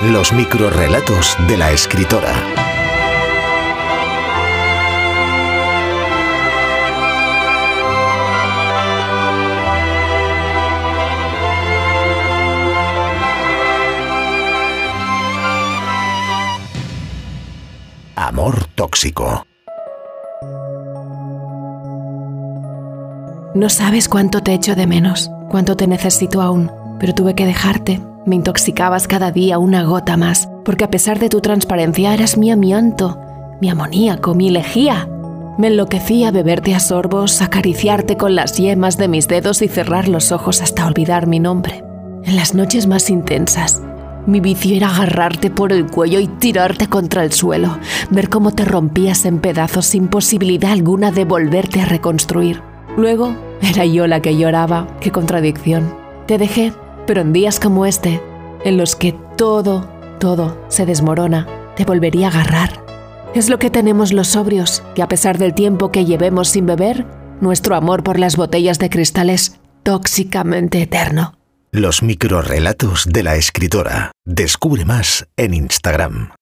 Los microrrelatos de la escritora. Amor tóxico. No sabes cuánto te echo de menos, cuánto te necesito aún, pero tuve que dejarte. Me intoxicabas cada día una gota más, porque a pesar de tu transparencia eras mi amianto, mi amoníaco, mi lejía. Me enloquecía beberte a sorbos, acariciarte con las yemas de mis dedos y cerrar los ojos hasta olvidar mi nombre. En las noches más intensas, mi vicio era agarrarte por el cuello y tirarte contra el suelo, ver cómo te rompías en pedazos sin posibilidad alguna de volverte a reconstruir. Luego era yo la que lloraba, qué contradicción. Te dejé, pero en días como este, en los que todo, todo se desmorona, te volvería a agarrar. Es lo que tenemos los sobrios, que a pesar del tiempo que llevemos sin beber, nuestro amor por las botellas de cristal es tóxicamente eterno. Los microrrelatos de la escritora. Descubre más en Instagram.